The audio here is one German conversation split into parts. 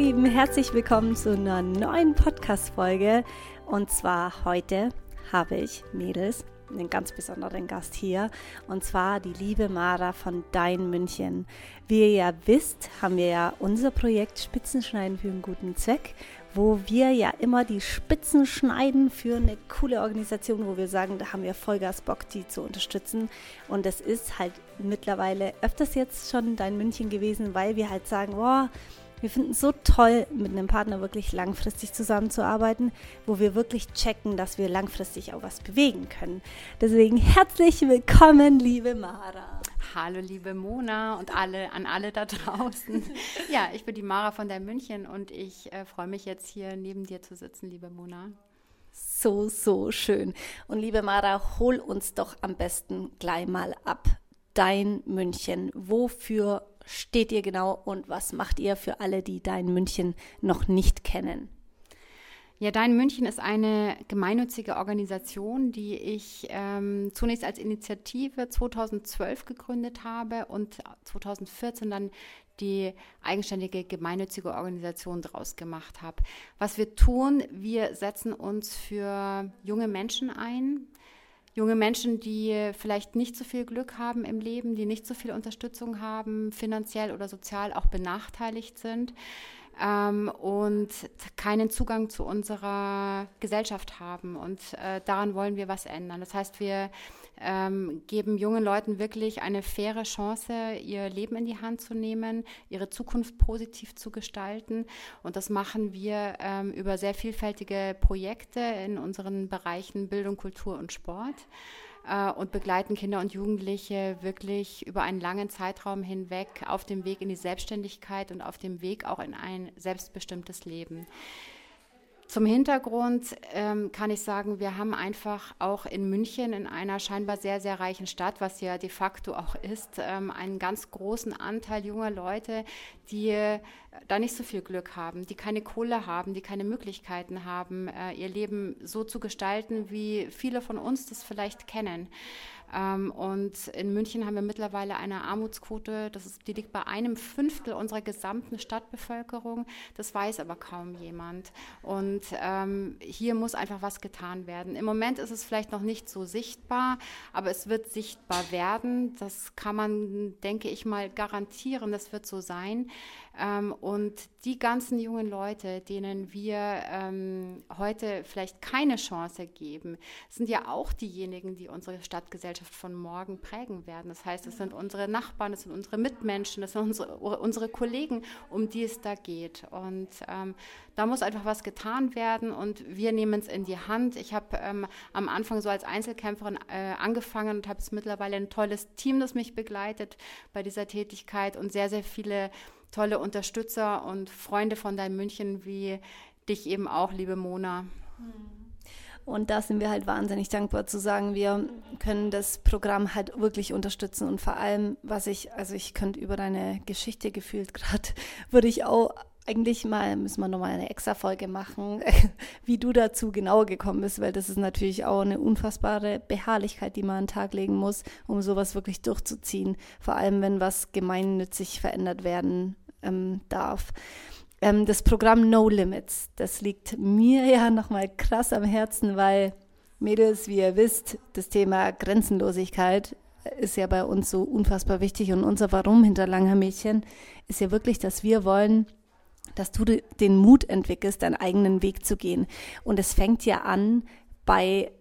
Lieben, herzlich willkommen zu einer neuen Podcast-Folge. Und zwar heute habe ich, Mädels, einen ganz besonderen Gast hier. Und zwar die liebe Mara von Dein München. Wie ihr ja wisst, haben wir ja unser Projekt Spitzenschneiden für einen guten Zweck wo wir ja immer die Spitzen schneiden für eine coole Organisation, wo wir sagen, da haben wir Vollgas Bock, die zu unterstützen. Und das ist halt mittlerweile öfters jetzt schon dein München gewesen, weil wir halt sagen, boah, wir finden es so toll, mit einem Partner wirklich langfristig zusammenzuarbeiten, wo wir wirklich checken, dass wir langfristig auch was bewegen können. Deswegen herzlich willkommen, liebe Mara. Hallo liebe Mona und alle an alle da draußen. ja, ich bin die Mara von der München und ich äh, freue mich jetzt hier neben dir zu sitzen, liebe Mona. So, so schön. Und liebe Mara, hol uns doch am besten gleich mal ab. Dein München. Wofür steht ihr genau und was macht ihr für alle, die Dein München noch nicht kennen? Ja, Dein München ist eine gemeinnützige Organisation, die ich ähm, zunächst als Initiative 2012 gegründet habe und 2014 dann die eigenständige gemeinnützige Organisation daraus gemacht habe. Was wir tun, wir setzen uns für junge Menschen ein, junge Menschen, die vielleicht nicht so viel Glück haben im Leben, die nicht so viel Unterstützung haben, finanziell oder sozial auch benachteiligt sind ähm, und keinen Zugang zu unserer Gesellschaft haben. Und äh, daran wollen wir was ändern. Das heißt, wir ähm, geben jungen Leuten wirklich eine faire Chance, ihr Leben in die Hand zu nehmen, ihre Zukunft positiv zu gestalten. Und das machen wir ähm, über sehr vielfältige Projekte in unseren Bereichen Bildung, Kultur und Sport äh, und begleiten Kinder und Jugendliche wirklich über einen langen Zeitraum hinweg auf dem Weg in die Selbstständigkeit und auf dem Weg auch in ein selbstbestimmtes Leben. Zum Hintergrund ähm, kann ich sagen, wir haben einfach auch in München, in einer scheinbar sehr, sehr reichen Stadt, was ja de facto auch ist, ähm, einen ganz großen Anteil junger Leute, die äh, da nicht so viel Glück haben, die keine Kohle haben, die keine Möglichkeiten haben, äh, ihr Leben so zu gestalten, wie viele von uns das vielleicht kennen. Ähm, und in München haben wir mittlerweile eine Armutsquote, das ist, die liegt bei einem Fünftel unserer gesamten Stadtbevölkerung. Das weiß aber kaum jemand. Und ähm, hier muss einfach was getan werden. Im Moment ist es vielleicht noch nicht so sichtbar, aber es wird sichtbar werden. Das kann man, denke ich mal, garantieren. Das wird so sein. Ähm, und die ganzen jungen Leute, denen wir ähm, heute vielleicht keine Chance geben, sind ja auch diejenigen, die unsere Stadtgesellschaft von morgen prägen werden. Das heißt, es sind unsere Nachbarn, es sind unsere Mitmenschen, es sind unsere, unsere Kollegen, um die es da geht. Und ähm, da muss einfach was getan werden und wir nehmen es in die Hand. Ich habe ähm, am Anfang so als Einzelkämpferin äh, angefangen und habe jetzt mittlerweile ein tolles Team, das mich begleitet bei dieser Tätigkeit und sehr, sehr viele tolle Unterstützer und Freunde von deinem München wie dich eben auch, liebe Mona. Und da sind wir halt wahnsinnig dankbar zu sagen, wir können das Programm halt wirklich unterstützen. Und vor allem, was ich, also ich könnte über deine Geschichte gefühlt gerade, würde ich auch eigentlich mal, müssen wir nochmal eine extra Folge machen, wie du dazu genau gekommen bist, weil das ist natürlich auch eine unfassbare Beharrlichkeit, die man an den Tag legen muss, um sowas wirklich durchzuziehen. Vor allem, wenn was gemeinnützig verändert werden ähm, darf. Ähm, das Programm No Limits, das liegt mir ja nochmal krass am Herzen, weil Mädels, wie ihr wisst, das Thema Grenzenlosigkeit ist ja bei uns so unfassbar wichtig und unser Warum hinter Langer Mädchen ist ja wirklich, dass wir wollen, dass du den Mut entwickelst, deinen eigenen Weg zu gehen. Und es fängt ja an bei,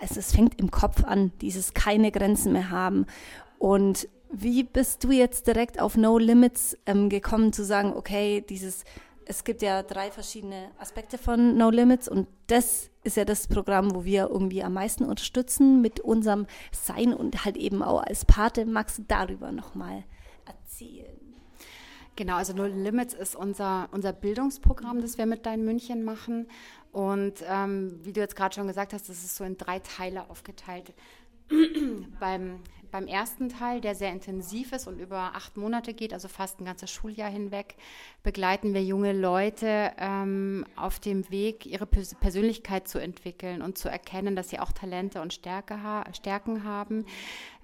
also es fängt im Kopf an, dieses keine Grenzen mehr haben. Und wie bist du jetzt direkt auf No Limits ähm, gekommen zu sagen, okay, dieses, es gibt ja drei verschiedene Aspekte von No Limits und das ist ja das Programm, wo wir irgendwie am meisten unterstützen mit unserem Sein und halt eben auch als Pate. Magst du darüber nochmal erzählen? Genau, also No Limits ist unser, unser Bildungsprogramm, das wir mit Dein München machen. Und ähm, wie du jetzt gerade schon gesagt hast, das ist so in drei Teile aufgeteilt. beim, beim ersten Teil, der sehr intensiv ist und über acht Monate geht, also fast ein ganzes Schuljahr hinweg, begleiten wir junge Leute ähm, auf dem Weg, ihre Persönlichkeit zu entwickeln und zu erkennen, dass sie auch Talente und Stärke ha Stärken haben.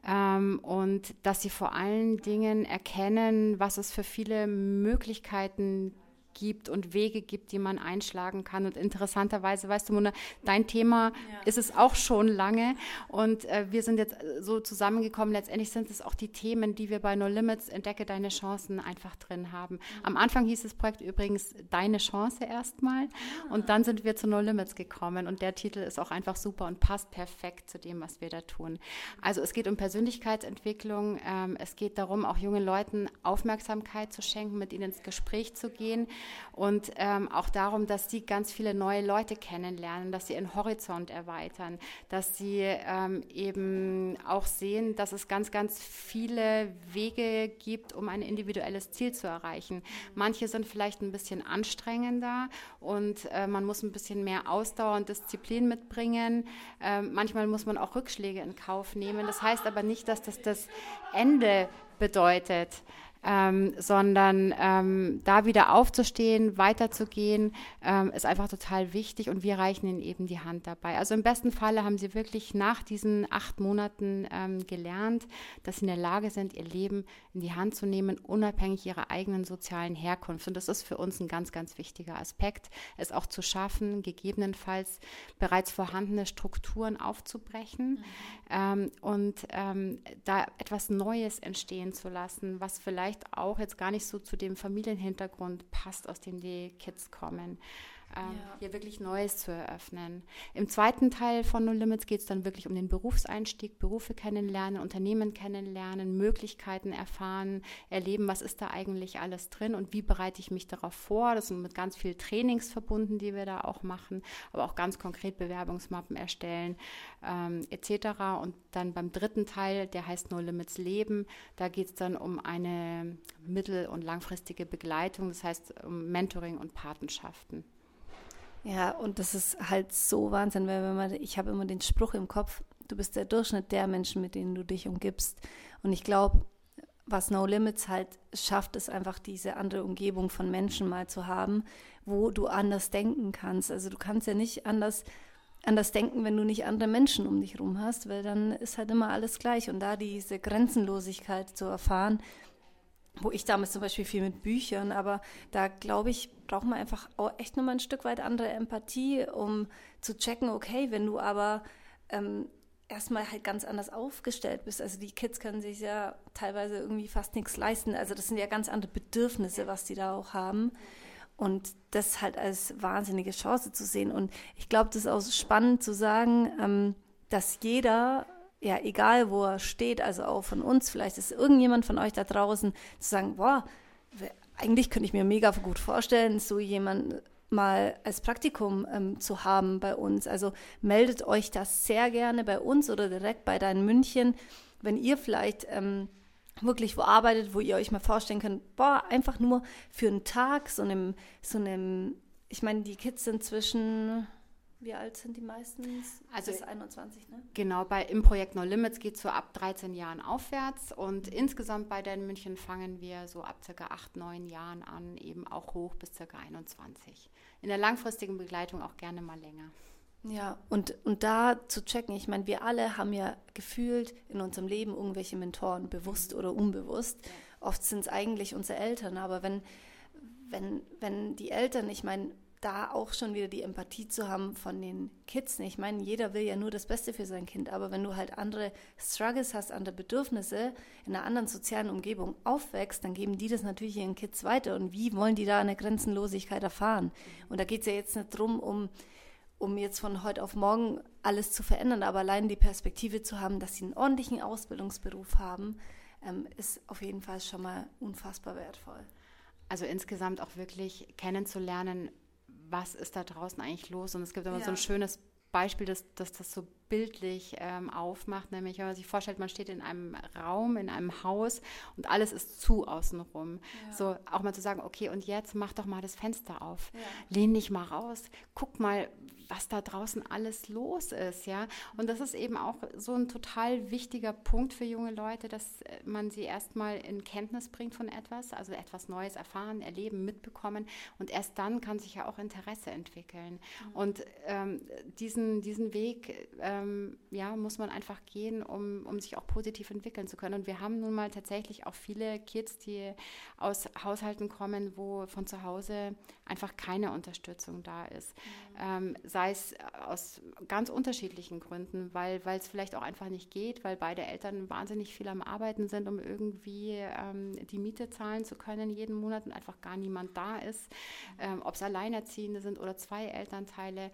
Ähm, und dass sie vor allen Dingen erkennen, was es für viele Möglichkeiten gibt und Wege gibt, die man einschlagen kann. Und interessanterweise, weißt du, Mona, dein Thema ja. ist es auch schon lange. Und äh, wir sind jetzt äh, so zusammengekommen. Letztendlich sind es auch die Themen, die wir bei No Limits Entdecke deine Chancen einfach drin haben. Mhm. Am Anfang hieß das Projekt übrigens Deine Chance erstmal. Ah. Und dann sind wir zu No Limits gekommen. Und der Titel ist auch einfach super und passt perfekt zu dem, was wir da tun. Also es geht um Persönlichkeitsentwicklung. Ähm, es geht darum, auch jungen Leuten Aufmerksamkeit zu schenken, mit ihnen ins Gespräch zu gehen und ähm, auch darum, dass sie ganz viele neue Leute kennenlernen, dass sie ihren Horizont erweitern, dass sie ähm, eben auch sehen, dass es ganz, ganz viele Wege gibt, um ein individuelles Ziel zu erreichen. Manche sind vielleicht ein bisschen anstrengender und äh, man muss ein bisschen mehr Ausdauer und Disziplin mitbringen. Äh, manchmal muss man auch Rückschläge in Kauf nehmen. Das heißt aber nicht, dass das das Ende bedeutet ähm, sondern ähm, da wieder aufzustehen, weiterzugehen, ähm, ist einfach total wichtig und wir reichen ihnen eben die Hand dabei. Also im besten Falle haben sie wirklich nach diesen acht Monaten ähm, gelernt, dass sie in der Lage sind, ihr Leben in die Hand zu nehmen, unabhängig ihrer eigenen sozialen Herkunft. Und das ist für uns ein ganz, ganz wichtiger Aspekt, es auch zu schaffen, gegebenenfalls bereits vorhandene Strukturen aufzubrechen mhm. Ähm, und ähm, da etwas Neues entstehen zu lassen, was vielleicht vielleicht auch jetzt gar nicht so zu dem Familienhintergrund passt, aus dem die Kids kommen ähm, ja. hier wirklich Neues zu eröffnen. Im zweiten Teil von No Limits geht es dann wirklich um den Berufseinstieg, Berufe kennenlernen, Unternehmen kennenlernen, Möglichkeiten erfahren, erleben, was ist da eigentlich alles drin und wie bereite ich mich darauf vor. Das sind mit ganz viel Trainings verbunden, die wir da auch machen, aber auch ganz konkret Bewerbungsmappen erstellen ähm, etc. Und dann beim dritten Teil, der heißt No Limits Leben, da geht es dann um eine mittel- und langfristige Begleitung, das heißt um Mentoring und Patenschaften. Ja, und das ist halt so Wahnsinn, weil wenn man, ich habe immer den Spruch im Kopf, du bist der Durchschnitt der Menschen, mit denen du dich umgibst. Und ich glaube, was No Limits halt schafft, ist einfach diese andere Umgebung von Menschen mal zu haben, wo du anders denken kannst. Also du kannst ja nicht anders, anders denken, wenn du nicht andere Menschen um dich herum hast, weil dann ist halt immer alles gleich. Und da diese Grenzenlosigkeit zu erfahren, wo ich damals zum Beispiel viel mit Büchern, aber da glaube ich, braucht man einfach auch echt nochmal ein Stück weit andere Empathie, um zu checken, okay, wenn du aber ähm, erstmal halt ganz anders aufgestellt bist. Also die Kids können sich ja teilweise irgendwie fast nichts leisten. Also das sind ja ganz andere Bedürfnisse, was die da auch haben. Und das halt als wahnsinnige Chance zu sehen. Und ich glaube, das ist auch spannend zu sagen, ähm, dass jeder ja, egal wo er steht, also auch von uns, vielleicht ist irgendjemand von euch da draußen, zu sagen, boah, eigentlich könnte ich mir mega gut vorstellen, so jemand mal als Praktikum ähm, zu haben bei uns. Also meldet euch das sehr gerne bei uns oder direkt bei deinen München, wenn ihr vielleicht ähm, wirklich wo arbeitet, wo ihr euch mal vorstellen könnt, boah, einfach nur für einen Tag, so einem, so einem, ich meine, die Kids sind zwischen wie alt sind die meistens? Also bis 21, ne? Genau, bei, im Projekt No Limits geht es so ab 13 Jahren aufwärts und insgesamt bei den München fangen wir so ab circa 8, 9 Jahren an, eben auch hoch bis circa 21. In der langfristigen Begleitung auch gerne mal länger. Ja, und, und da zu checken, ich meine, wir alle haben ja gefühlt in unserem Leben irgendwelche Mentoren, bewusst oder unbewusst. Oft sind es eigentlich unsere Eltern, aber wenn, wenn, wenn die Eltern, ich meine, da auch schon wieder die Empathie zu haben von den Kids. Ich meine, jeder will ja nur das Beste für sein Kind, aber wenn du halt andere Struggles hast, andere Bedürfnisse in einer anderen sozialen Umgebung aufwächst, dann geben die das natürlich ihren Kids weiter. Und wie wollen die da eine Grenzenlosigkeit erfahren? Und da geht es ja jetzt nicht drum, um, um jetzt von heute auf morgen alles zu verändern, aber allein die Perspektive zu haben, dass sie einen ordentlichen Ausbildungsberuf haben, ähm, ist auf jeden Fall schon mal unfassbar wertvoll. Also insgesamt auch wirklich kennenzulernen, was ist da draußen eigentlich los? Und es gibt immer ja. so ein schönes Beispiel, dass, dass das so bildlich ähm, aufmacht, nämlich wenn man sich vorstellt, man steht in einem Raum, in einem Haus und alles ist zu außenrum. Ja. So auch mal zu sagen, okay, und jetzt mach doch mal das Fenster auf, ja. lehn dich mal raus, guck mal, was da draußen alles los ist, ja. Und das ist eben auch so ein total wichtiger Punkt für junge Leute, dass äh, man sie erstmal in Kenntnis bringt von etwas, also etwas Neues erfahren, erleben, mitbekommen und erst dann kann sich ja auch Interesse entwickeln. Mhm. Und ähm, diesen, diesen Weg äh, ähm, ja, muss man einfach gehen, um, um sich auch positiv entwickeln zu können. Und wir haben nun mal tatsächlich auch viele Kids, die aus Haushalten kommen, wo von zu Hause einfach keine Unterstützung da ist. Mhm. Ähm, sei es aus ganz unterschiedlichen Gründen, weil es vielleicht auch einfach nicht geht, weil beide Eltern wahnsinnig viel am Arbeiten sind, um irgendwie ähm, die Miete zahlen zu können jeden Monat und einfach gar niemand da ist. Ähm, Ob es Alleinerziehende sind oder zwei Elternteile.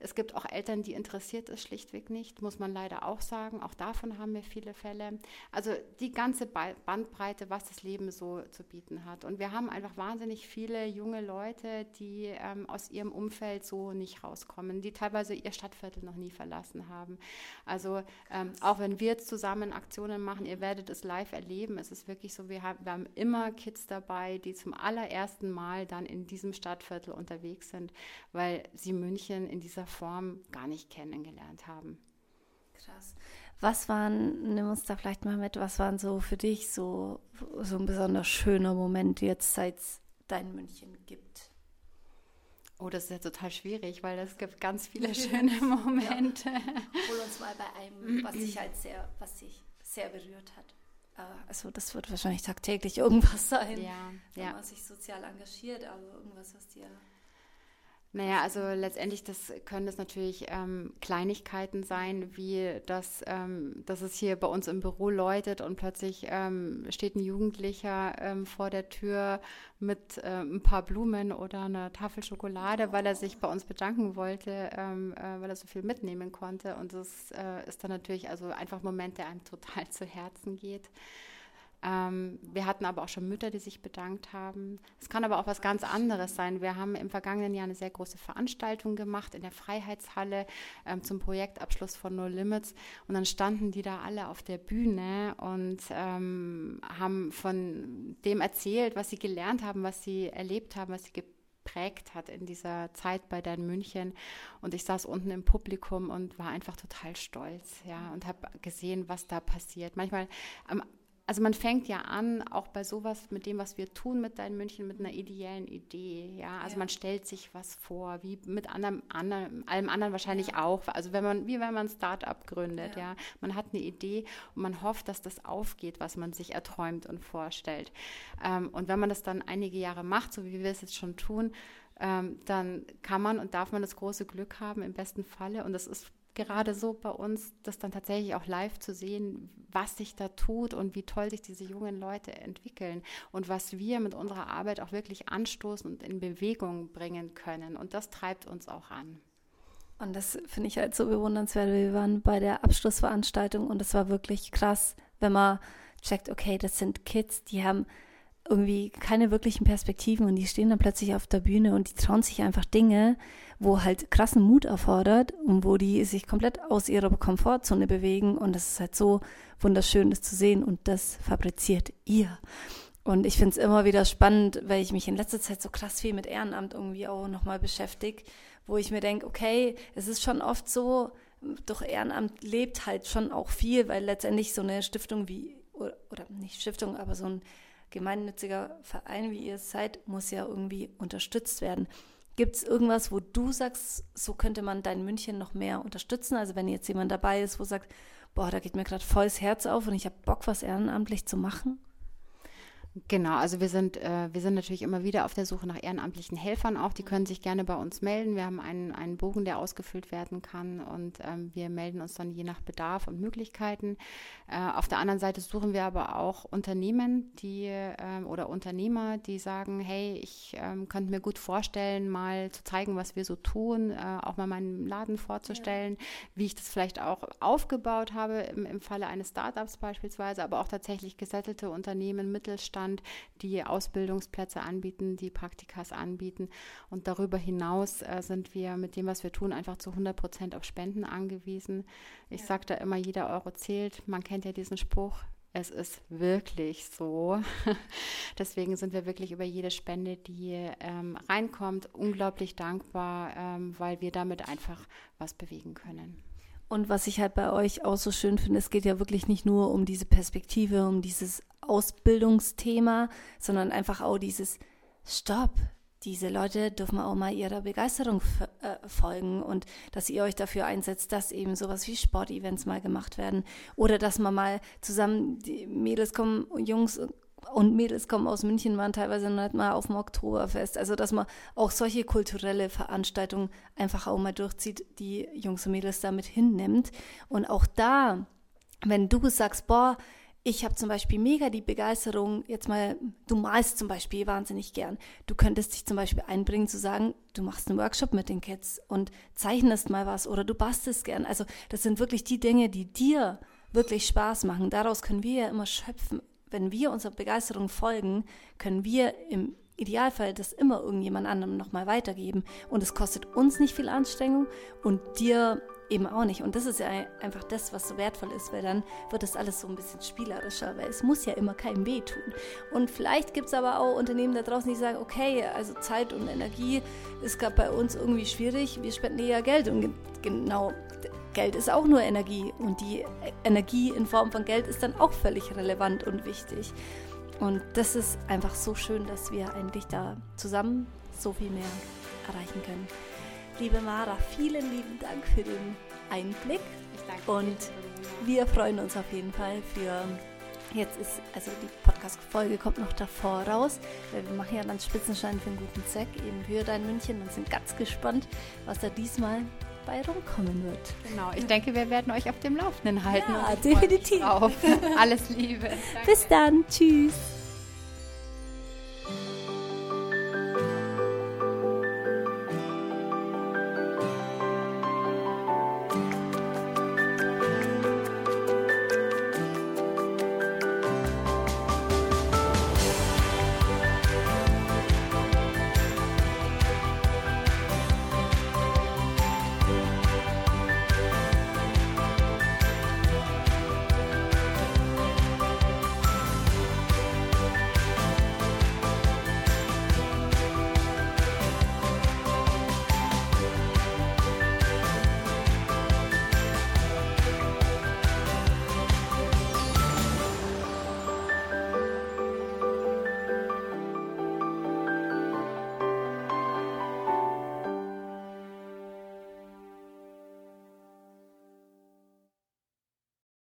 Es gibt auch Eltern, die interessiert es schlichtweg nicht, muss man leider auch sagen. Auch davon haben wir viele Fälle. Also die ganze Bandbreite, was das Leben so zu bieten hat. Und wir haben einfach wahnsinnig viele junge Leute, die ähm, aus ihrem Umfeld so nicht rauskommen, die teilweise ihr Stadtviertel noch nie verlassen haben. Also ähm, auch wenn wir jetzt zusammen Aktionen machen, ihr werdet es live erleben. Es ist wirklich so, wir haben, wir haben immer Kids dabei, die zum allerersten Mal dann in diesem Stadtviertel unterwegs sind, weil sie München in dieser Form gar nicht kennengelernt haben. Krass. Was waren, nimm uns da vielleicht mal mit, was waren so für dich so, so ein besonders schöner Moment jetzt, seit es dein München gibt? Oh, das ist ja total schwierig, weil es gibt ganz viele schöne Momente. Ja. Hol uns mal bei einem, was dich halt sehr, was dich sehr berührt hat. Äh, also das wird wahrscheinlich tagtäglich irgendwas sein, ja, ja. was sich sozial engagiert, aber irgendwas, was dir naja, also letztendlich das können das natürlich ähm, Kleinigkeiten sein, wie das, ähm, dass es hier bei uns im Büro läutet und plötzlich ähm, steht ein Jugendlicher ähm, vor der Tür mit äh, ein paar Blumen oder einer Tafel Schokolade, weil er sich bei uns bedanken wollte, ähm, äh, weil er so viel mitnehmen konnte. Und das äh, ist dann natürlich also einfach ein Moment, der einem total zu Herzen geht. Ähm, wir hatten aber auch schon Mütter, die sich bedankt haben. Es kann aber auch was ganz anderes sein. Wir haben im vergangenen Jahr eine sehr große Veranstaltung gemacht in der Freiheitshalle ähm, zum Projektabschluss von No Limits. Und dann standen die da alle auf der Bühne und ähm, haben von dem erzählt, was sie gelernt haben, was sie erlebt haben, was sie geprägt hat in dieser Zeit bei Dan München. Und ich saß unten im Publikum und war einfach total stolz, ja, und habe gesehen, was da passiert. Manchmal am also man fängt ja an, auch bei sowas mit dem, was wir tun mit Dein München, mit einer ideellen Idee. Ja, also ja. man stellt sich was vor, wie mit anderem, anderem allem anderen wahrscheinlich ja. auch. Also wenn man, wie wenn man ein Start-up gründet, ja. ja. Man hat eine Idee und man hofft, dass das aufgeht, was man sich erträumt und vorstellt. Ähm, und wenn man das dann einige Jahre macht, so wie wir es jetzt schon tun, ähm, dann kann man und darf man das große Glück haben, im besten Falle. Und das ist gerade so bei uns, das dann tatsächlich auch live zu sehen, was sich da tut und wie toll sich diese jungen Leute entwickeln und was wir mit unserer Arbeit auch wirklich anstoßen und in Bewegung bringen können. Und das treibt uns auch an. Und das finde ich halt so bewundernswert. Wir waren bei der Abschlussveranstaltung und es war wirklich krass, wenn man checkt, okay, das sind Kids, die haben irgendwie keine wirklichen Perspektiven und die stehen dann plötzlich auf der Bühne und die trauen sich einfach Dinge, wo halt krassen Mut erfordert und wo die sich komplett aus ihrer Komfortzone bewegen und das ist halt so wunderschön, das zu sehen und das fabriziert ihr. Und ich finde es immer wieder spannend, weil ich mich in letzter Zeit so krass viel mit Ehrenamt irgendwie auch nochmal beschäftige, wo ich mir denke, okay, es ist schon oft so, durch Ehrenamt lebt halt schon auch viel, weil letztendlich so eine Stiftung wie, oder, oder nicht Stiftung, aber so ein gemeinnütziger Verein, wie ihr seid, muss ja irgendwie unterstützt werden. Gibt es irgendwas, wo du sagst, so könnte man dein München noch mehr unterstützen? Also wenn jetzt jemand dabei ist, wo sagt, boah, da geht mir gerade volles Herz auf und ich habe Bock, was ehrenamtlich zu machen? Genau, also wir sind, äh, wir sind natürlich immer wieder auf der Suche nach ehrenamtlichen Helfern auch. Die können sich gerne bei uns melden. Wir haben einen, einen Bogen, der ausgefüllt werden kann und ähm, wir melden uns dann je nach Bedarf und Möglichkeiten. Äh, auf der anderen Seite suchen wir aber auch Unternehmen, die äh, oder Unternehmer, die sagen, hey, ich ähm, könnte mir gut vorstellen, mal zu zeigen, was wir so tun, äh, auch mal meinen Laden vorzustellen, ja. wie ich das vielleicht auch aufgebaut habe im, im Falle eines Startups beispielsweise, aber auch tatsächlich gesettelte Unternehmen, Mittelstand Mittelstand, die Ausbildungsplätze anbieten, die Praktikas anbieten. Und darüber hinaus äh, sind wir mit dem, was wir tun, einfach zu 100 Prozent auf Spenden angewiesen. Ich ja. sage da immer, jeder Euro zählt. Man kennt ja diesen Spruch. Es ist wirklich so. Deswegen sind wir wirklich über jede Spende, die ähm, reinkommt, unglaublich dankbar, ähm, weil wir damit einfach was bewegen können. Und was ich halt bei euch auch so schön finde, es geht ja wirklich nicht nur um diese Perspektive, um dieses Ausbildungsthema, sondern einfach auch dieses Stopp. diese Leute dürfen auch mal ihrer Begeisterung äh, folgen und dass ihr euch dafür einsetzt, dass eben sowas wie Sportevents mal gemacht werden oder dass man mal zusammen, die Mädels kommen, Jungs und Mädels kommen aus München, waren teilweise nicht mal auf dem Oktoberfest. Also, dass man auch solche kulturelle Veranstaltungen einfach auch mal durchzieht, die Jungs und Mädels damit hinnimmt. Und auch da, wenn du sagst, boah, ich habe zum Beispiel mega die Begeisterung, jetzt mal, du malst zum Beispiel wahnsinnig gern. Du könntest dich zum Beispiel einbringen zu sagen, du machst einen Workshop mit den Kids und zeichnest mal was oder du bastelst gern. Also das sind wirklich die Dinge, die dir wirklich Spaß machen. Daraus können wir ja immer schöpfen. Wenn wir unserer Begeisterung folgen, können wir im Idealfall das immer irgendjemand anderem nochmal weitergeben. Und es kostet uns nicht viel Anstrengung und dir eben auch nicht. Und das ist ja einfach das, was so wertvoll ist, weil dann wird das alles so ein bisschen spielerischer, weil es muss ja immer keinem wehtun. Und vielleicht gibt es aber auch Unternehmen da draußen, die sagen, okay, also Zeit und Energie ist gerade bei uns irgendwie schwierig, wir spenden eher Geld. Und genau, Geld ist auch nur Energie. Und die Energie in Form von Geld ist dann auch völlig relevant und wichtig. Und das ist einfach so schön, dass wir eigentlich da zusammen so viel mehr erreichen können. Liebe Mara, vielen lieben Dank für den Einblick. Und wir freuen uns auf jeden Fall für Jetzt ist, also die Podcast-Folge kommt noch davor raus, weil wir machen ja dann Spitzenschein für einen guten Zweck, eben für dein München und sind ganz gespannt, was da diesmal bei rumkommen wird. Genau, ich denke, wir werden euch auf dem Laufenden halten. Ja, definitiv. Alles Liebe. Danke. Bis dann. Tschüss.